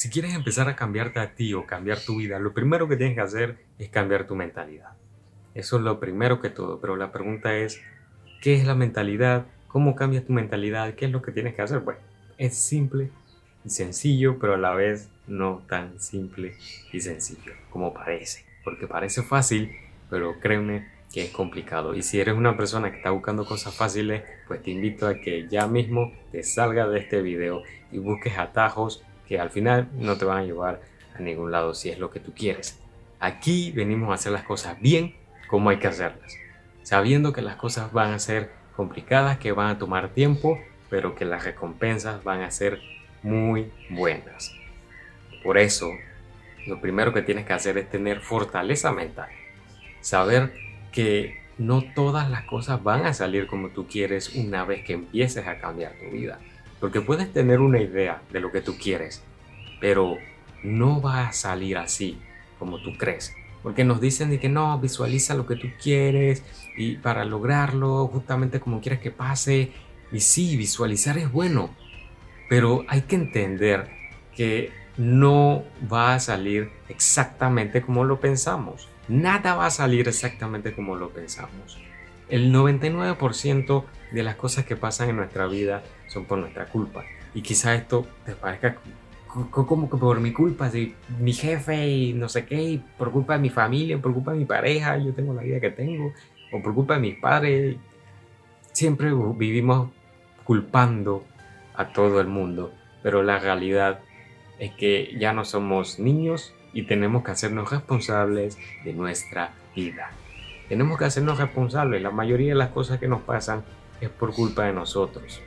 si quieres empezar a cambiarte a ti o cambiar tu vida, lo primero que tienes que hacer es cambiar tu mentalidad. Eso es lo primero que todo, pero la pregunta es, ¿qué es la mentalidad? ¿Cómo cambias tu mentalidad? ¿Qué es lo que tienes que hacer? Bueno, es simple y sencillo, pero a la vez no tan simple y sencillo como parece. Porque parece fácil, pero créeme que es complicado. Y si eres una persona que está buscando cosas fáciles, pues te invito a que ya mismo te salga de este video y busques atajos que al final no te van a llevar a ningún lado si es lo que tú quieres. Aquí venimos a hacer las cosas bien como hay que hacerlas, sabiendo que las cosas van a ser complicadas, que van a tomar tiempo, pero que las recompensas van a ser muy buenas. Por eso, lo primero que tienes que hacer es tener fortaleza mental, saber que no todas las cosas van a salir como tú quieres una vez que empieces a cambiar tu vida. Porque puedes tener una idea de lo que tú quieres, pero no va a salir así como tú crees. Porque nos dicen de que no, visualiza lo que tú quieres y para lograrlo justamente como quieres que pase. Y sí, visualizar es bueno, pero hay que entender que no va a salir exactamente como lo pensamos. Nada va a salir exactamente como lo pensamos. El 99% de las cosas que pasan en nuestra vida son por nuestra culpa. Y quizá esto te parezca como que por mi culpa, si mi jefe y no sé qué, por culpa de mi familia, por culpa de mi pareja, yo tengo la vida que tengo, o por culpa de mis padres, siempre vivimos culpando a todo el mundo, pero la realidad es que ya no somos niños y tenemos que hacernos responsables de nuestra vida. Tenemos que hacernos responsables, la mayoría de las cosas que nos pasan es por culpa de nosotros.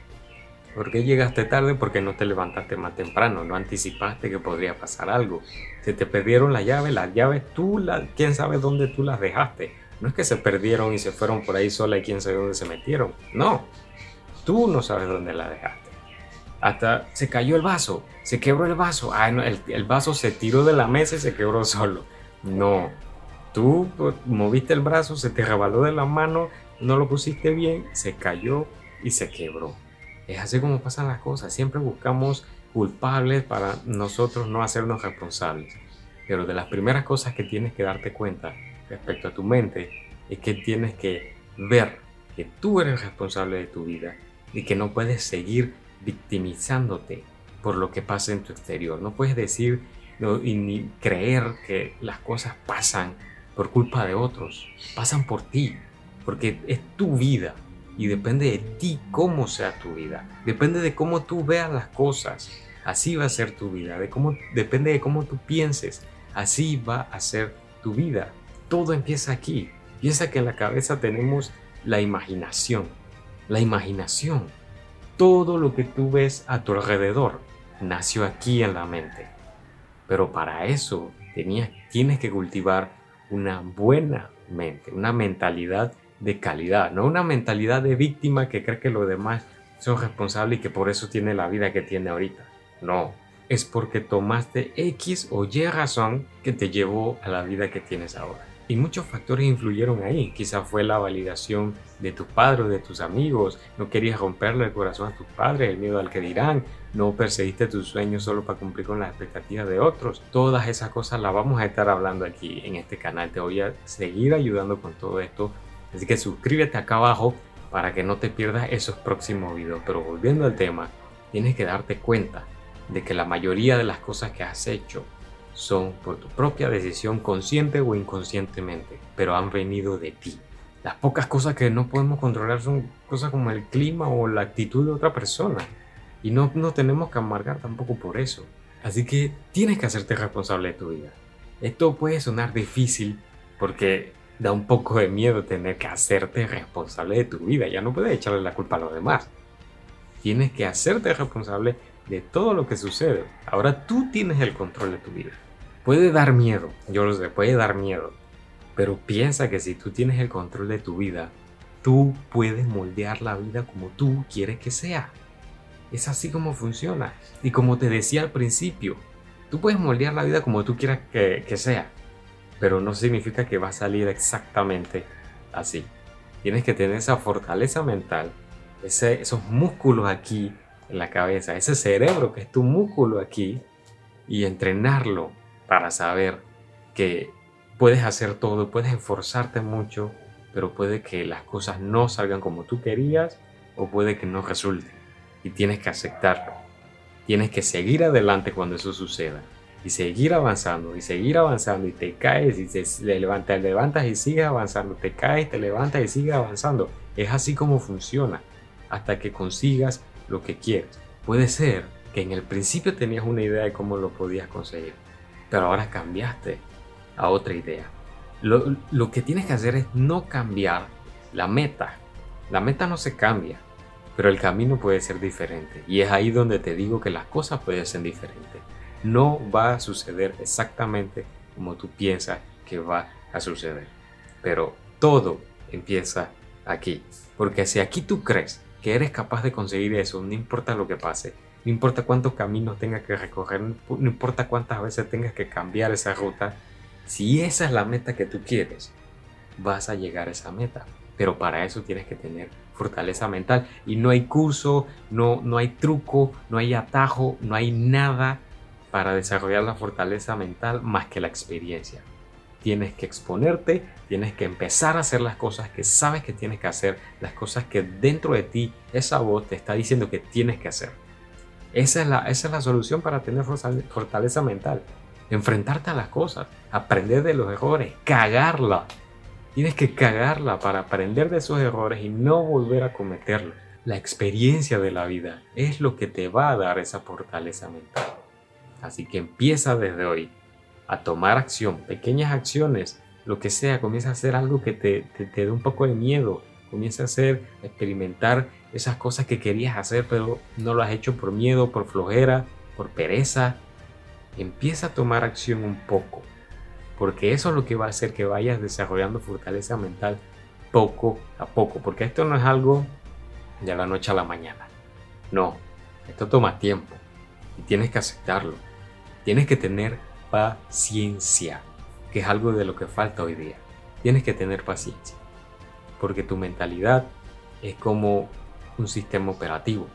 ¿Por qué llegaste tarde? Porque no te levantaste más temprano, no anticipaste que podría pasar algo. Se te perdieron las llaves, las llaves tú, quién sabe dónde tú las dejaste. No es que se perdieron y se fueron por ahí sola y quién sabe dónde se metieron. No, tú no sabes dónde las dejaste. Hasta se cayó el vaso, se quebró el vaso. Ah, el vaso se tiró de la mesa y se quebró solo. No, tú pues, moviste el brazo, se te rebaló de la mano, no lo pusiste bien, se cayó y se quebró. Es así como pasan las cosas. Siempre buscamos culpables para nosotros no hacernos responsables. Pero de las primeras cosas que tienes que darte cuenta respecto a tu mente es que tienes que ver que tú eres responsable de tu vida y que no puedes seguir victimizándote por lo que pasa en tu exterior. No puedes decir y ni creer que las cosas pasan por culpa de otros, pasan por ti, porque es tu vida y depende de ti cómo sea tu vida. Depende de cómo tú veas las cosas. Así va a ser tu vida. De cómo, depende de cómo tú pienses. Así va a ser tu vida. Todo empieza aquí. Piensa que en la cabeza tenemos la imaginación. La imaginación. Todo lo que tú ves a tu alrededor nació aquí en la mente. Pero para eso tenías, tienes que cultivar una buena mente, una mentalidad de calidad, no una mentalidad de víctima que cree que los demás son responsables y que por eso tiene la vida que tiene ahorita. No, es porque tomaste X o Y razón que te llevó a la vida que tienes ahora. Y muchos factores influyeron ahí. Quizá fue la validación de tu padre o de tus amigos. No querías romperle el corazón a tus padres, el miedo al que dirán. No perseguiste tus sueños solo para cumplir con las expectativas de otros. Todas esas cosas las vamos a estar hablando aquí en este canal. Te voy a seguir ayudando con todo esto Así que suscríbete acá abajo para que no te pierdas esos próximos videos. Pero volviendo al tema, tienes que darte cuenta de que la mayoría de las cosas que has hecho son por tu propia decisión consciente o inconscientemente, pero han venido de ti. Las pocas cosas que no podemos controlar son cosas como el clima o la actitud de otra persona. Y no nos tenemos que amargar tampoco por eso. Así que tienes que hacerte responsable de tu vida. Esto puede sonar difícil porque da un poco de miedo tener que hacerte responsable de tu vida. Ya no puedes echarle la culpa a los demás. Tienes que hacerte responsable de todo lo que sucede. Ahora tú tienes el control de tu vida. Puede dar miedo, yo lo sé, puede dar miedo. Pero piensa que si tú tienes el control de tu vida, tú puedes moldear la vida como tú quieres que sea. Es así como funciona. Y como te decía al principio, tú puedes moldear la vida como tú quieras que, sea pero no significa que va a salir exactamente así. Tienes que tener esa fortaleza mental, ese, esos músculos aquí en la cabeza, ese cerebro que es tu músculo aquí, y entrenarlo para saber que puedes hacer todo, puedes esforzarte mucho, pero puede que las cosas no salgan como tú querías o puede que no resulten. Y tienes que aceptarlo. Tienes que seguir adelante cuando eso suceda. Y seguir avanzando, y seguir avanzando, y te caes, y te levantas, te levantas y sigues avanzando, te caes, te levantas y sigues avanzando. Es así como funciona, hasta que consigas lo que quieres. Puede ser que en el principio tenías una idea de cómo lo podías conseguir, pero ahora cambiaste a otra idea. Lo, lo que tienes que hacer es no cambiar la meta. La meta no se cambia, pero el camino puede ser diferente. Y es ahí donde te digo que las cosas pueden ser diferentes. No va a suceder exactamente como tú piensas que va a suceder. Pero todo empieza aquí. Porque si aquí tú crees que eres capaz de conseguir eso, no importa lo que pase, no importa cuántos caminos tengas que recorrer, no importa cuántas veces tengas que cambiar esa ruta, si esa es la meta que tú quieres, vas a llegar a esa meta. Pero para eso tienes que tener fortaleza mental. Y no hay curso, no, no hay truco, no hay atajo, no hay nada para desarrollar la fortaleza mental más que la experiencia. Tienes que exponerte, tienes que empezar a hacer las cosas que sabes que tienes que hacer, las cosas que dentro de ti esa voz te está diciendo que tienes que hacer. Esa es la, esa es la solución para tener fortaleza mental enfrentarte a las cosas, aprender de los errores, cagarla. Tienes que cagarla para aprender de esos errores y no volver a cometerlos. La experiencia de la vida es lo que te va a dar esa fortaleza mental. Así que empieza desde hoy a tomar acción, pequeñas acciones, lo que sea, comienza a hacer algo que te, te, dé un poco de miedo, comienza a hacer, a experimentar esas cosas que querías hacer pero no lo has hecho por miedo, por flojera, por pereza, empieza a tomar acción un poco, porque eso es lo que va a hacer que vayas desarrollando fortaleza mental poco a poco, porque esto no es algo de la noche a la mañana, no, esto toma tiempo y tienes que aceptarlo, tienes que tener paciencia, que es algo de lo que falta hoy día, tienes que tener paciencia, porque tu mentalidad es como un sistema operativo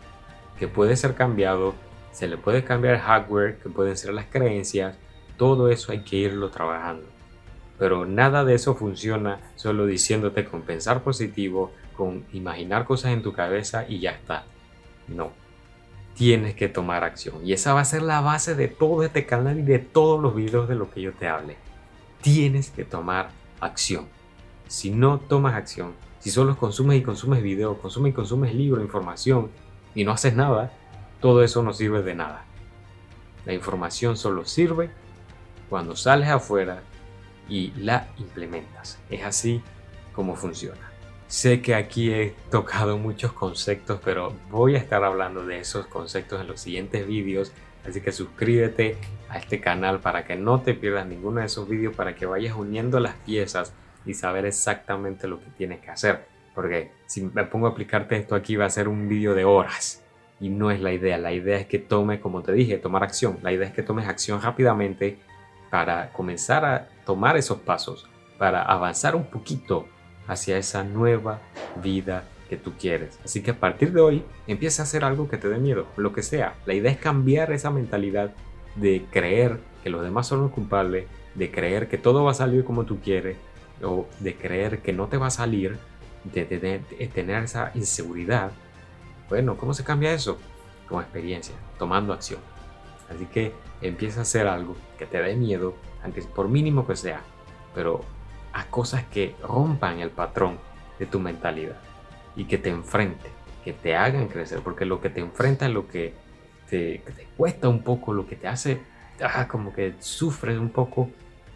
que puede ser cambiado se le puede cambiar el hardware, que pueden ser las creencias, todo eso hay que irlo trabajando. Pero nada de eso funciona solo diciéndote con pensar positivo, con imaginar cosas en tu cabeza y ya está. No. Tienes que tomar acción. Y esa va a ser la base de todo este canal y de todos los videos de lo que yo te hable. Tienes que tomar acción. Si no tomas acción, si solo consumes y consumes video, consumes y consumes libro, información y no haces nada, todo eso no sirve de nada. La información solo sirve cuando sales afuera y la implementas. Es así como funciona. Sé que aquí he tocado muchos conceptos, pero voy a estar hablando de esos conceptos en los siguientes vídeos. Así que suscríbete a este canal para que no te pierdas ninguno de esos vídeos, para que vayas uniendo las piezas y saber exactamente lo que tienes que hacer. Porque si me pongo a aplicarte esto aquí va a ser un vídeo de horas y no es la idea. La idea es que tome, como te dije, tomar acción. La idea es que tomes acción rápidamente para comenzar a tomar esos pasos, para avanzar un poquito hacia esa nueva vida que tú quieres. Así que a partir de hoy empieza a hacer algo que te dé miedo, lo que sea. La idea es cambiar esa mentalidad de creer que los demás son los culpables, de creer que todo va a salir como tú quieres, o de creer que no te va a salir, de tener esa inseguridad bueno, ¿cómo se cambia eso? Con experiencia, tomando acción. Así que empieza a hacer algo que te dé miedo, aunque por mínimo que sea, pero a cosas que rompan el patrón de tu mentalidad y que te enfrenten, que te hagan crecer, porque lo que te enfrenta lo que te, te cuesta un poco, lo que te hace ah, como que sufres un poco,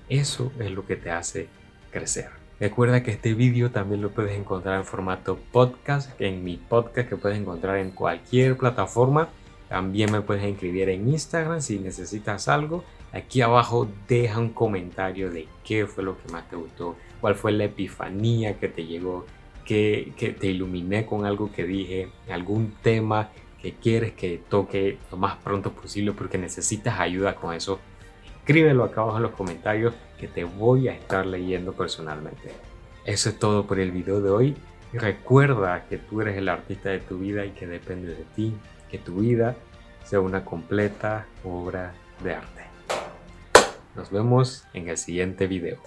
eso es lo que te hace crecer. Recuerda que este vídeo también lo puedes encontrar en formato podcast, en mi podcast que puedes encontrar en cualquier plataforma. También me puedes inscribir en Instagram si necesitas algo. Aquí abajo deja un comentario de qué fue lo que más te gustó, cuál fue la epifanía que te llegó, que, que te iluminé con algo que dije, algún tema que quieres que toque lo más pronto posible porque necesitas ayuda con eso escríbelo acá abajo en los comentarios que te voy a estar leyendo personalmente. Eso es todo por el video de hoy. Recuerda que tú eres el artista de tu vida y que depende de ti que tu vida sea una completa obra de arte. Nos vemos en el siguiente video.